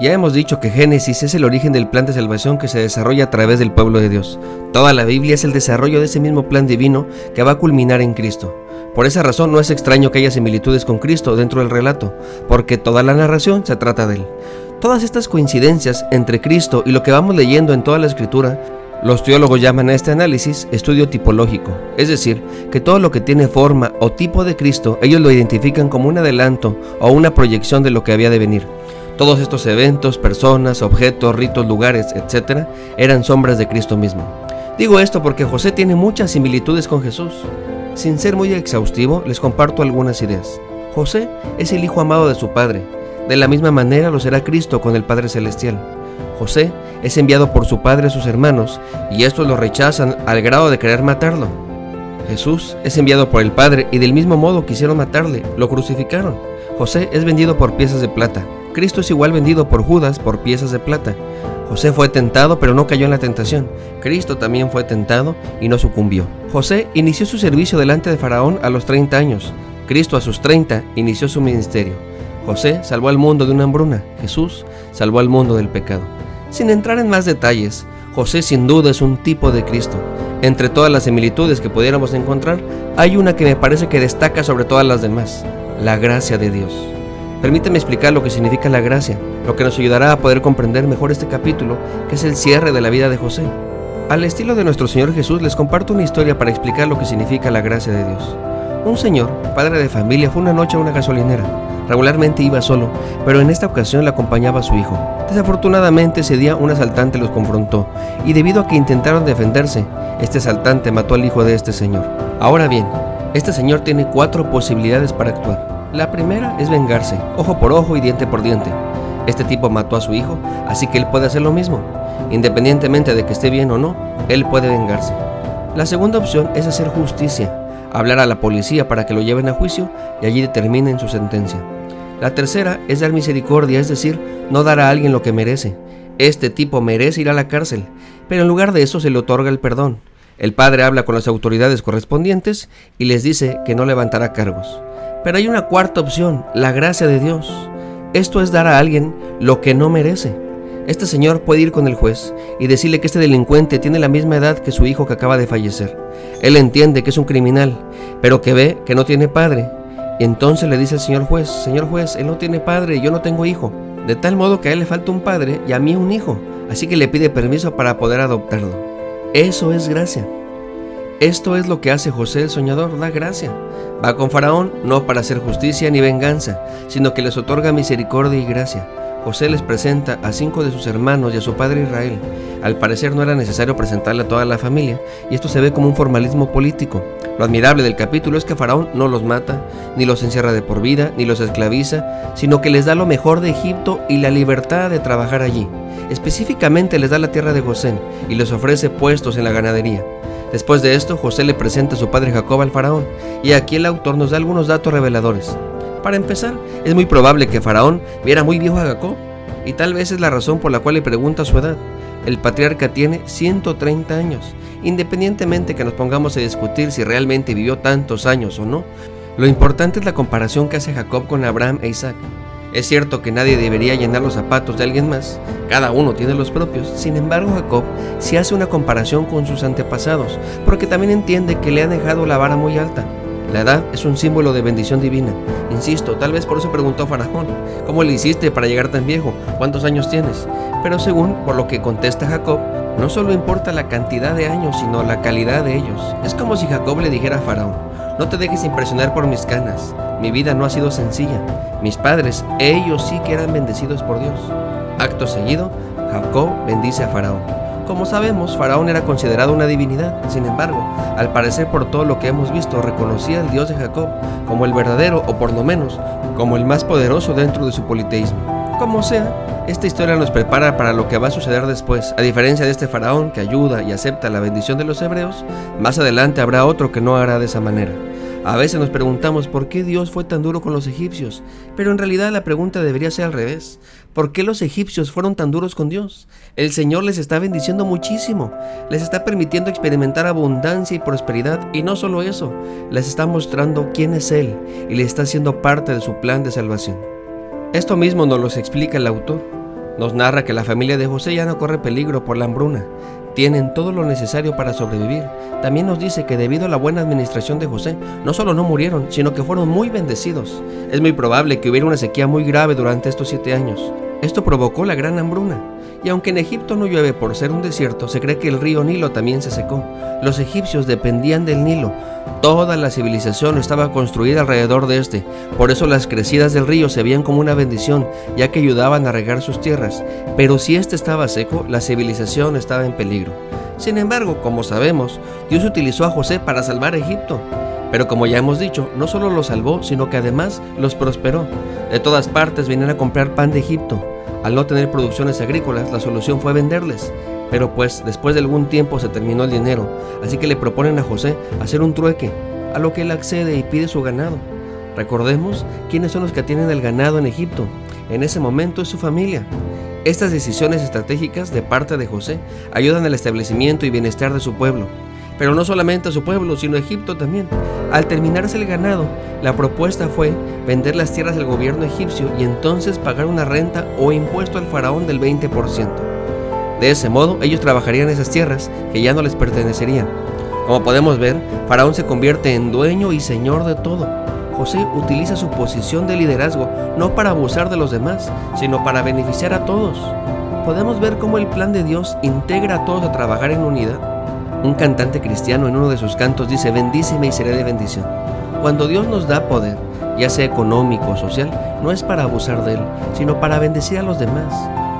Ya hemos dicho que Génesis es el origen del plan de salvación que se desarrolla a través del pueblo de Dios. Toda la Biblia es el desarrollo de ese mismo plan divino que va a culminar en Cristo. Por esa razón no es extraño que haya similitudes con Cristo dentro del relato, porque toda la narración se trata de él. Todas estas coincidencias entre Cristo y lo que vamos leyendo en toda la escritura los teólogos llaman a este análisis estudio tipológico, es decir, que todo lo que tiene forma o tipo de Cristo, ellos lo identifican como un adelanto o una proyección de lo que había de venir. Todos estos eventos, personas, objetos, ritos, lugares, etc., eran sombras de Cristo mismo. Digo esto porque José tiene muchas similitudes con Jesús. Sin ser muy exhaustivo, les comparto algunas ideas. José es el hijo amado de su padre. De la misma manera lo será Cristo con el Padre Celestial. José es enviado por su padre a sus hermanos y estos lo rechazan al grado de querer matarlo. Jesús es enviado por el Padre y del mismo modo quisieron matarle, lo crucificaron. José es vendido por piezas de plata. Cristo es igual vendido por Judas por piezas de plata. José fue tentado pero no cayó en la tentación. Cristo también fue tentado y no sucumbió. José inició su servicio delante de Faraón a los 30 años. Cristo a sus 30 inició su ministerio. José salvó al mundo de una hambruna. Jesús salvó al mundo del pecado. Sin entrar en más detalles, José sin duda es un tipo de Cristo. Entre todas las similitudes que pudiéramos encontrar, hay una que me parece que destaca sobre todas las demás, la gracia de Dios. Permíteme explicar lo que significa la gracia, lo que nos ayudará a poder comprender mejor este capítulo, que es el cierre de la vida de José. Al estilo de nuestro Señor Jesús les comparto una historia para explicar lo que significa la gracia de Dios. Un señor, padre de familia, fue una noche a una gasolinera. Regularmente iba solo, pero en esta ocasión le acompañaba su hijo. Desafortunadamente ese día un asaltante los confrontó y debido a que intentaron defenderse, este asaltante mató al hijo de este señor. Ahora bien, este señor tiene cuatro posibilidades para actuar. La primera es vengarse, ojo por ojo y diente por diente. Este tipo mató a su hijo, así que él puede hacer lo mismo. Independientemente de que esté bien o no, él puede vengarse. La segunda opción es hacer justicia, hablar a la policía para que lo lleven a juicio y allí determinen su sentencia. La tercera es dar misericordia, es decir, no dar a alguien lo que merece. Este tipo merece ir a la cárcel, pero en lugar de eso se le otorga el perdón. El padre habla con las autoridades correspondientes y les dice que no levantará cargos. Pero hay una cuarta opción, la gracia de Dios. Esto es dar a alguien lo que no merece. Este señor puede ir con el juez y decirle que este delincuente tiene la misma edad que su hijo que acaba de fallecer. Él entiende que es un criminal, pero que ve que no tiene padre. entonces le dice al señor juez, señor juez, él no tiene padre, yo no tengo hijo. De tal modo que a él le falta un padre y a mí un hijo. Así que le pide permiso para poder adoptarlo. Eso es gracia. Esto es lo que hace José el soñador, da gracia. Va con Faraón no para hacer justicia ni venganza, sino que les otorga misericordia y gracia. José les presenta a cinco de sus hermanos y a su padre Israel. Al parecer no era necesario presentarle a toda la familia, y esto se ve como un formalismo político. Lo admirable del capítulo es que Faraón no los mata, ni los encierra de por vida, ni los esclaviza, sino que les da lo mejor de Egipto y la libertad de trabajar allí. Específicamente les da la tierra de Gosén y les ofrece puestos en la ganadería. Después de esto, José le presenta a su padre Jacob al faraón, y aquí el autor nos da algunos datos reveladores. Para empezar, es muy probable que Faraón viera muy viejo a Jacob, y tal vez es la razón por la cual le pregunta su edad. El patriarca tiene 130 años, independientemente que nos pongamos a discutir si realmente vivió tantos años o no. Lo importante es la comparación que hace Jacob con Abraham e Isaac. Es cierto que nadie debería llenar los zapatos de alguien más, cada uno tiene los propios. Sin embargo, Jacob sí hace una comparación con sus antepasados, porque también entiende que le ha dejado la vara muy alta. La edad es un símbolo de bendición divina. Insisto, tal vez por eso preguntó Faraón, ¿cómo le hiciste para llegar tan viejo? ¿Cuántos años tienes? Pero según por lo que contesta Jacob, no solo importa la cantidad de años, sino la calidad de ellos. Es como si Jacob le dijera a Faraón, no te dejes impresionar por mis canas, mi vida no ha sido sencilla. Mis padres, ellos sí que eran bendecidos por Dios. Acto seguido, Jacob bendice a Faraón. Como sabemos, Faraón era considerado una divinidad, sin embargo, al parecer por todo lo que hemos visto, reconocía al Dios de Jacob como el verdadero o por lo menos como el más poderoso dentro de su politeísmo. Como sea, esta historia nos prepara para lo que va a suceder después. A diferencia de este faraón que ayuda y acepta la bendición de los hebreos, más adelante habrá otro que no hará de esa manera. A veces nos preguntamos por qué Dios fue tan duro con los egipcios, pero en realidad la pregunta debería ser al revés. ¿Por qué los egipcios fueron tan duros con Dios? El Señor les está bendiciendo muchísimo, les está permitiendo experimentar abundancia y prosperidad y no solo eso, les está mostrando quién es Él y le está haciendo parte de su plan de salvación. Esto mismo nos lo explica el autor. Nos narra que la familia de José ya no corre peligro por la hambruna, tienen todo lo necesario para sobrevivir. También nos dice que debido a la buena administración de José, no solo no murieron, sino que fueron muy bendecidos. Es muy probable que hubiera una sequía muy grave durante estos siete años. Esto provocó la gran hambruna. Y aunque en Egipto no llueve por ser un desierto, se cree que el río Nilo también se secó. Los egipcios dependían del Nilo. Toda la civilización estaba construida alrededor de este. Por eso las crecidas del río se veían como una bendición, ya que ayudaban a regar sus tierras. Pero si este estaba seco, la civilización estaba en peligro. Sin embargo, como sabemos, Dios utilizó a José para salvar Egipto. Pero como ya hemos dicho, no solo los salvó, sino que además los prosperó. De todas partes venían a comprar pan de Egipto. Al no tener producciones agrícolas, la solución fue venderles. Pero pues después de algún tiempo se terminó el dinero, así que le proponen a José hacer un trueque, a lo que él accede y pide su ganado. Recordemos quiénes son los que tienen el ganado en Egipto. En ese momento es su familia. Estas decisiones estratégicas de parte de José ayudan al establecimiento y bienestar de su pueblo pero no solamente a su pueblo, sino a Egipto también. Al terminarse el ganado, la propuesta fue vender las tierras del gobierno egipcio y entonces pagar una renta o impuesto al faraón del 20%. De ese modo, ellos trabajarían esas tierras que ya no les pertenecerían. Como podemos ver, Faraón se convierte en dueño y señor de todo. José utiliza su posición de liderazgo no para abusar de los demás, sino para beneficiar a todos. Podemos ver cómo el plan de Dios integra a todos a trabajar en unidad un cantante cristiano en uno de sus cantos dice, bendíceme y seré de bendición. Cuando Dios nos da poder, ya sea económico o social, no es para abusar de él, sino para bendecir a los demás.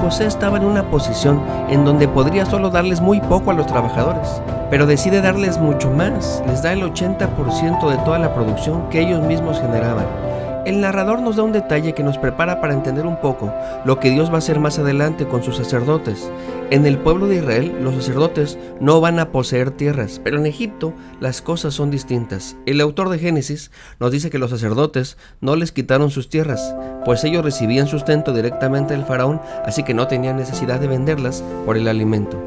José estaba en una posición en donde podría solo darles muy poco a los trabajadores, pero decide darles mucho más, les da el 80% de toda la producción que ellos mismos generaban. El narrador nos da un detalle que nos prepara para entender un poco lo que Dios va a hacer más adelante con sus sacerdotes. En el pueblo de Israel, los sacerdotes no van a poseer tierras, pero en Egipto las cosas son distintas. El autor de Génesis nos dice que los sacerdotes no les quitaron sus tierras, pues ellos recibían sustento directamente del faraón, así que no tenían necesidad de venderlas por el alimento.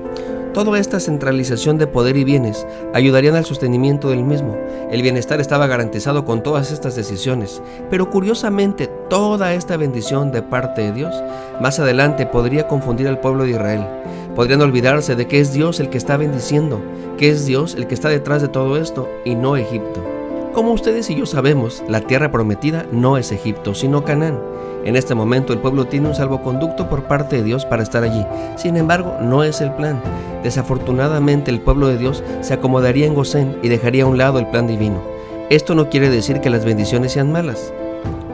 Toda esta centralización de poder y bienes ayudarían al sostenimiento del mismo. El bienestar estaba garantizado con todas estas decisiones, pero curiosamente toda esta bendición de parte de Dios más adelante podría confundir al pueblo de Israel. Podrían olvidarse de que es Dios el que está bendiciendo, que es Dios el que está detrás de todo esto y no Egipto. Como ustedes y yo sabemos, la tierra prometida no es Egipto, sino Canaán. En este momento el pueblo tiene un salvoconducto por parte de Dios para estar allí. Sin embargo, no es el plan. Desafortunadamente el pueblo de Dios se acomodaría en Gosén y dejaría a un lado el plan divino. Esto no quiere decir que las bendiciones sean malas.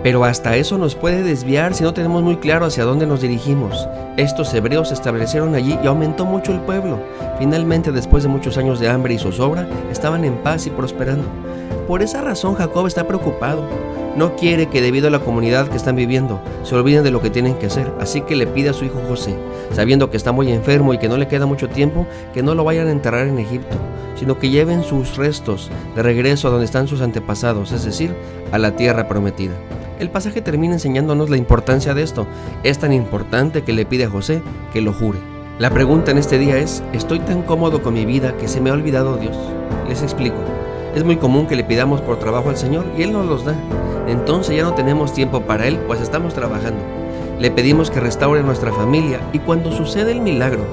Pero hasta eso nos puede desviar si no tenemos muy claro hacia dónde nos dirigimos. Estos hebreos se establecieron allí y aumentó mucho el pueblo. Finalmente, después de muchos años de hambre y zozobra, estaban en paz y prosperando. Por esa razón Jacob está preocupado. No quiere que debido a la comunidad que están viviendo se olviden de lo que tienen que hacer, así que le pide a su hijo José, sabiendo que está muy enfermo y que no le queda mucho tiempo, que no lo vayan a enterrar en Egipto, sino que lleven sus restos de regreso a donde están sus antepasados, es decir, a la tierra prometida. El pasaje termina enseñándonos la importancia de esto. Es tan importante que le pide a José que lo jure. La pregunta en este día es, ¿estoy tan cómodo con mi vida que se me ha olvidado Dios? Les explico. Es muy común que le pidamos por trabajo al Señor y Él nos los da. Entonces ya no tenemos tiempo para Él, pues estamos trabajando. Le pedimos que restaure nuestra familia y cuando sucede el milagro,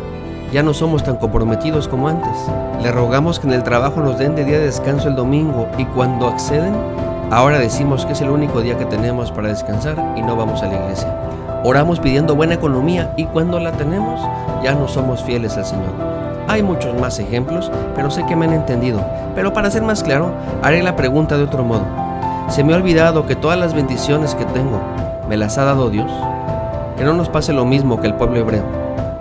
ya no somos tan comprometidos como antes. Le rogamos que en el trabajo nos den de día de descanso el domingo y cuando acceden, ahora decimos que es el único día que tenemos para descansar y no vamos a la iglesia. Oramos pidiendo buena economía y cuando la tenemos, ya no somos fieles al Señor. Hay muchos más ejemplos, pero sé que me han entendido. Pero para ser más claro, haré la pregunta de otro modo. ¿Se me ha olvidado que todas las bendiciones que tengo me las ha dado Dios? Que no nos pase lo mismo que el pueblo hebreo.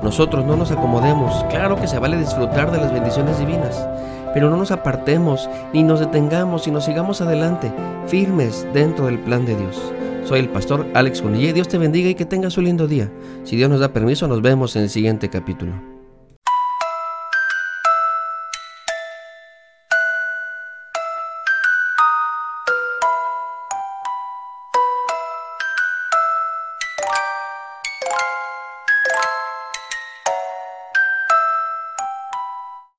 nosotros no nos acomodemos. Claro que se vale disfrutar de las bendiciones divinas, pero no nos apartemos ni nos detengamos y nos sigamos adelante, firmes dentro del plan de Dios. Soy el pastor Alex Cunillé. Dios te bendiga y que tengas un lindo día. Si Dios nos da permiso, nos vemos en el siguiente capítulo.